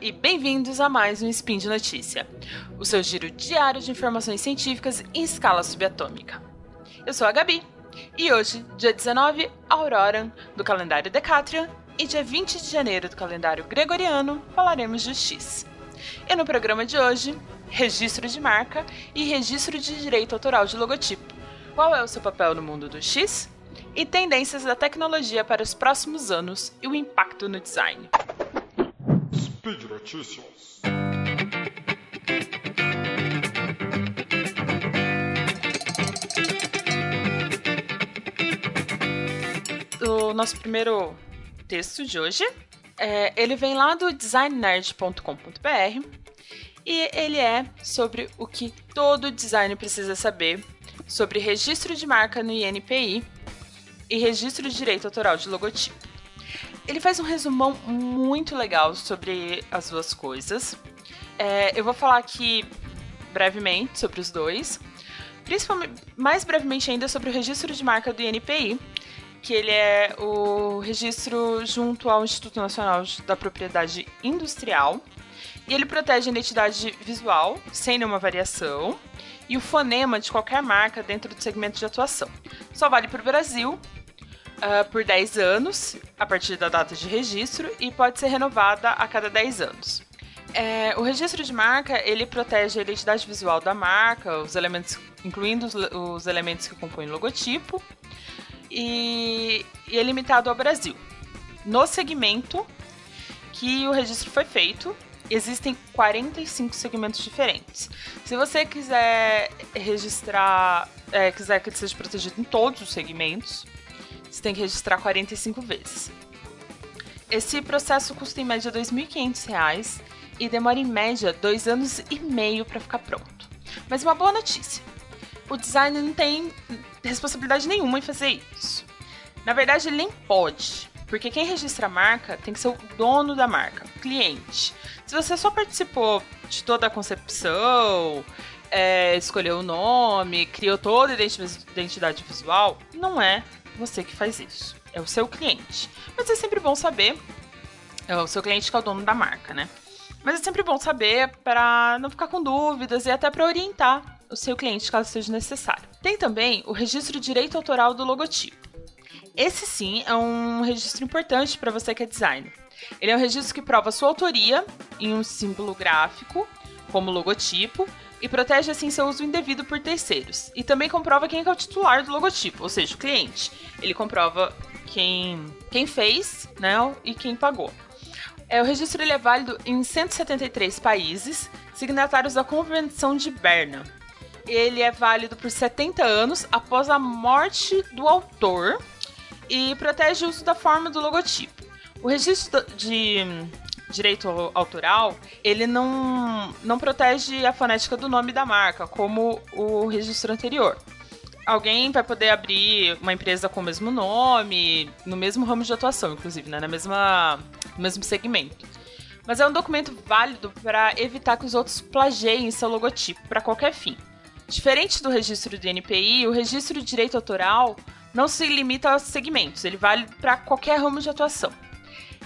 e bem-vindos a mais um Spin de Notícia, o seu giro diário de informações científicas em escala subatômica. Eu sou a Gabi e hoje, dia 19, Aurora, do calendário Decatrian, e dia 20 de janeiro do calendário Gregoriano, falaremos de X. E no programa de hoje, registro de marca e registro de direito autoral de logotipo. Qual é o seu papel no mundo do X? E tendências da tecnologia para os próximos anos e o impacto no design. Speed Notícias. O nosso primeiro texto de hoje, é, ele vem lá do designnerd.com.br e ele é sobre o que todo designer precisa saber sobre registro de marca no INPI e registro de direito autoral de logotipo. Ele faz um resumão muito legal sobre as duas coisas. É, eu vou falar aqui brevemente sobre os dois. Principalmente, mais brevemente ainda sobre o registro de marca do INPI, que ele é o registro junto ao Instituto Nacional da Propriedade Industrial. E ele protege a identidade visual, sem nenhuma variação, e o fonema de qualquer marca dentro do segmento de atuação. Só vale para o Brasil uh, por 10 anos, a partir da data de registro, e pode ser renovada a cada 10 anos. É, o registro de marca ele protege a identidade visual da marca, os elementos, incluindo os, os elementos que compõem o logotipo, e, e é limitado ao Brasil. No segmento que o registro foi feito, existem 45 segmentos diferentes. Se você quiser registrar, é, quiser que ele seja protegido em todos os segmentos, você tem que registrar 45 vezes. Esse processo custa em média R$ 2.500 e demora em média dois anos e meio para ficar pronto. Mas uma boa notícia: o designer não tem responsabilidade nenhuma em fazer isso. Na verdade, ele nem pode, porque quem registra a marca tem que ser o dono da marca, o cliente. Se você só participou de toda a concepção, é, escolheu o nome, criou toda a identidade visual, não é você que faz isso. É o seu cliente. Mas é sempre bom saber. É o seu cliente que é o dono da marca, né? Mas é sempre bom saber para não ficar com dúvidas e até para orientar o seu cliente caso seja necessário. Tem também o registro de direito autoral do logotipo. Esse sim é um registro importante para você que é designer. Ele é um registro que prova sua autoria em um símbolo gráfico, como logotipo, e protege assim seu uso indevido por terceiros. E também comprova quem é o titular do logotipo, ou seja, o cliente. Ele comprova quem, quem fez né, e quem pagou. É, o registro ele é válido em 173 países, signatários da Convenção de Berna. Ele é válido por 70 anos após a morte do autor e protege o uso da forma do logotipo. O registro de direito autoral, ele não, não protege a fonética do nome da marca, como o registro anterior. Alguém vai poder abrir uma empresa com o mesmo nome, no mesmo ramo de atuação, inclusive, né? Na mesma, no mesmo segmento. Mas é um documento válido para evitar que os outros plagiem seu logotipo para qualquer fim. Diferente do registro do NPI, o registro de direito autoral não se limita aos segmentos, ele vale para qualquer ramo de atuação.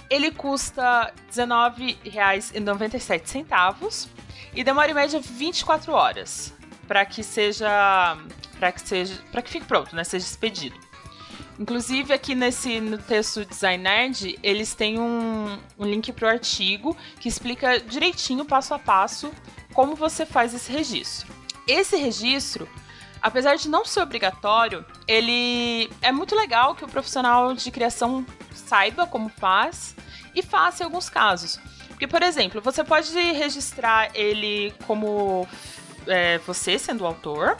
Ele custa R$19,97 e demora em média 24 horas para que seja para que seja para que fique pronto, né, seja expedido. Inclusive aqui nesse no texto Design Nerd, eles têm um, um link para o artigo que explica direitinho passo a passo como você faz esse registro. Esse registro, apesar de não ser obrigatório, ele é muito legal que o profissional de criação saiba como faz e faça em alguns casos. Porque, por exemplo, você pode registrar ele como é, você sendo o autor,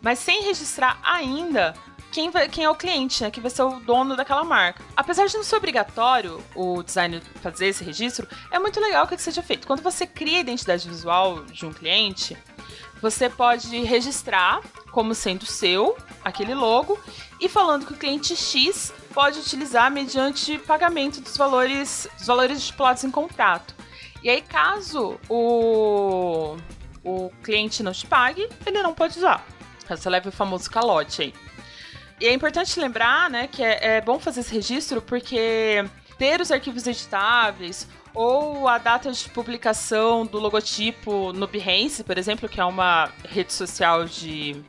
mas sem registrar ainda quem, vai, quem é o cliente, né? Que vai ser o dono daquela marca. Apesar de não ser obrigatório o designer fazer esse registro, é muito legal que seja feito. Quando você cria a identidade visual de um cliente, você pode registrar como sendo seu aquele logo e falando que o cliente X pode utilizar mediante pagamento dos valores, dos valores estipulados em contrato. E aí, caso o, o cliente não te pague, ele não pode usar. Você leva o famoso calote aí. E é importante lembrar, né, que é, é bom fazer esse registro porque ter os arquivos editáveis ou a data de publicação do logotipo no Behance, por exemplo, que é uma rede social de,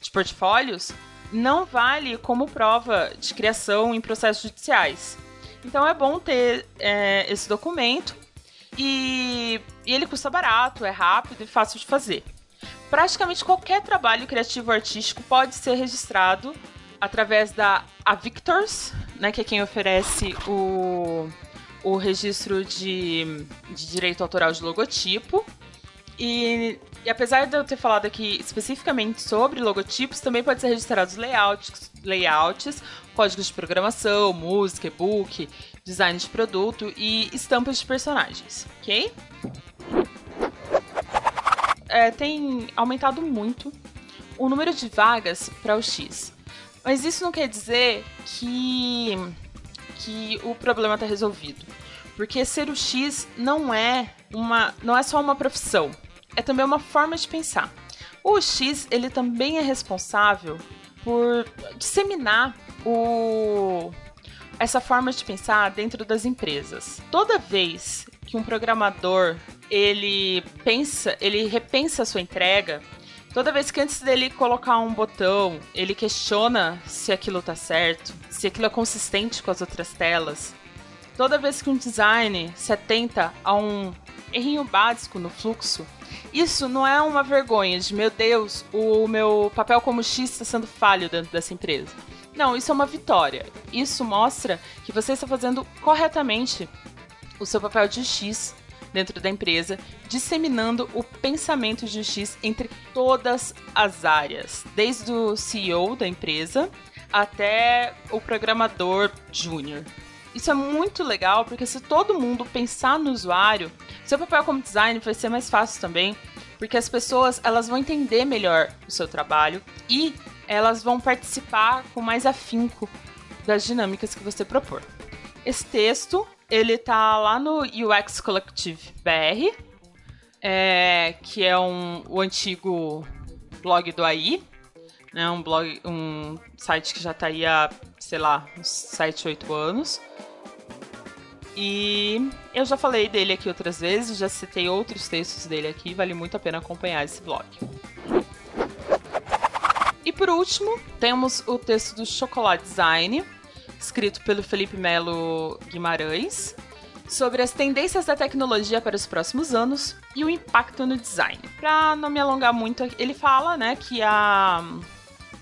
de portfólios, não vale como prova de criação em processos judiciais. Então é bom ter é, esse documento e, e ele custa barato, é rápido e fácil de fazer. Praticamente qualquer trabalho criativo artístico pode ser registrado através da Avictors, né, que é quem oferece o, o registro de, de direito autoral de logotipo. E, e, apesar de eu ter falado aqui especificamente sobre logotipos, também pode ser registrados layouts, layouts, códigos de programação, música, e-book, design de produto e estampas de personagens, ok? É, tem aumentado muito o número de vagas para o X. Mas isso não quer dizer que, que o problema está resolvido. Porque ser o X não é uma não é só uma profissão, é também uma forma de pensar. O X, ele também é responsável por disseminar o essa forma de pensar dentro das empresas. Toda vez que um programador ele pensa, ele repensa a sua entrega, toda vez que antes dele colocar um botão, ele questiona se aquilo tá certo, se aquilo é consistente com as outras telas. Toda vez que um design se atenta a um errinho básico no fluxo, isso não é uma vergonha de meu Deus, o meu papel como X está sendo falho dentro dessa empresa. Não, isso é uma vitória. Isso mostra que você está fazendo corretamente o seu papel de X dentro da empresa, disseminando o pensamento de X entre todas as áreas, desde o CEO da empresa até o programador júnior. Isso é muito legal porque se todo mundo pensar no usuário, seu papel como designer vai ser mais fácil também, porque as pessoas elas vão entender melhor o seu trabalho e elas vão participar com mais afinco das dinâmicas que você propor. Esse texto, ele tá lá no UX Collective BR, é, que é um, o antigo blog do AI, né, um blog, um site que já tá aí há, sei lá, uns 7, 8 anos. E eu já falei dele aqui outras vezes, já citei outros textos dele aqui, vale muito a pena acompanhar esse blog. E por último, temos o texto do Chocolate Design, escrito pelo Felipe Melo Guimarães, sobre as tendências da tecnologia para os próximos anos e o impacto no design. Para não me alongar muito, ele fala, né, que a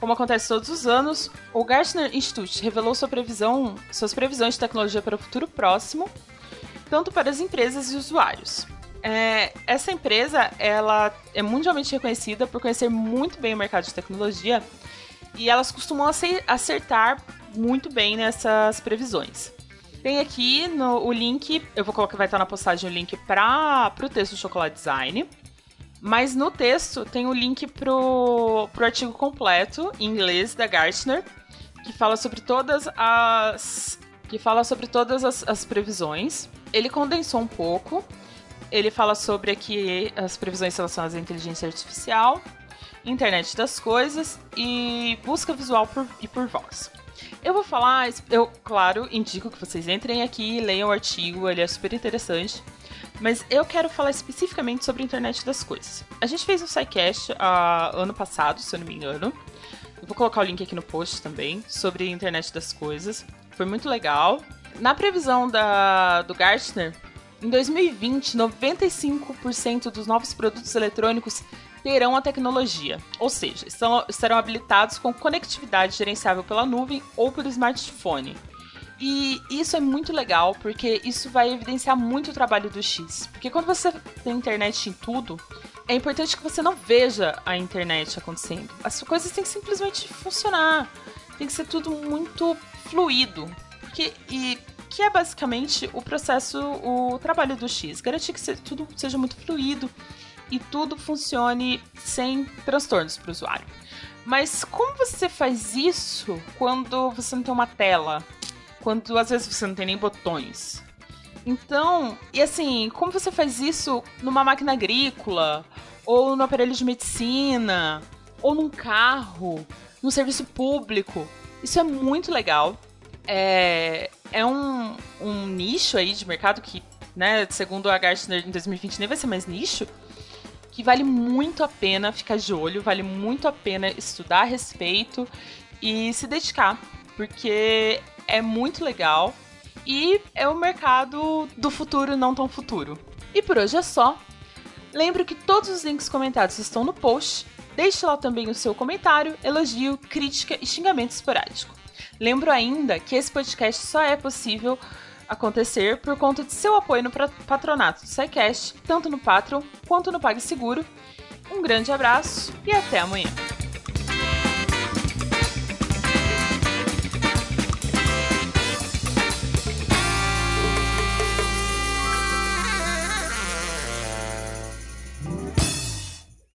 como acontece todos os anos, o Gartner Institute revelou sua previsão, suas previsões de tecnologia para o futuro próximo, tanto para as empresas e usuários. É, essa empresa ela é mundialmente reconhecida por conhecer muito bem o mercado de tecnologia e elas costumam acertar muito bem nessas previsões. Tem aqui no, o link, eu vou colocar, vai estar na postagem o link para o texto do Chocolate Design. Mas no texto tem o link pro, pro artigo completo em inglês da Gartner, que fala sobre todas as que fala sobre todas as, as previsões. Ele condensou um pouco, ele fala sobre aqui as previsões relacionadas à inteligência artificial, internet das coisas e busca visual por, e por voz. Eu vou falar, eu, claro, indico que vocês entrem aqui e leiam o artigo, ele é super interessante. Mas eu quero falar especificamente sobre a internet das coisas. A gente fez um SciCast uh, ano passado, se eu não me engano. Eu vou colocar o link aqui no post também, sobre a internet das coisas. Foi muito legal. Na previsão da, do Gartner, em 2020, 95% dos novos produtos eletrônicos terão a tecnologia, ou seja, estão, estarão habilitados com conectividade gerenciável pela nuvem ou pelo smartphone. E isso é muito legal, porque isso vai evidenciar muito o trabalho do X. Porque quando você tem internet em tudo, é importante que você não veja a internet acontecendo. As coisas têm que simplesmente funcionar. Tem que ser tudo muito fluido. Porque, e que é basicamente o processo, o trabalho do X. Garantir que tudo seja muito fluido e tudo funcione sem transtornos para o usuário. Mas como você faz isso quando você não tem uma tela? Quando às vezes você não tem nem botões? Então, e assim, como você faz isso numa máquina agrícola, ou no aparelho de medicina, ou num carro, num serviço público? Isso é muito legal. É, é um, um nicho aí de mercado que né? Segundo a Gartner, em 2020 nem vai ser mais nicho. Que vale muito a pena ficar de olho, vale muito a pena estudar a respeito e se dedicar, porque é muito legal e é o mercado do futuro não tão futuro. E por hoje é só. Lembre que todos os links comentados estão no post. Deixe lá também o seu comentário, elogio, crítica e xingamento esporádico. Lembro ainda que esse podcast só é possível acontecer por conta de seu apoio no patronato do SciCast, tanto no Patreon quanto no PagSeguro. Um grande abraço e até amanhã.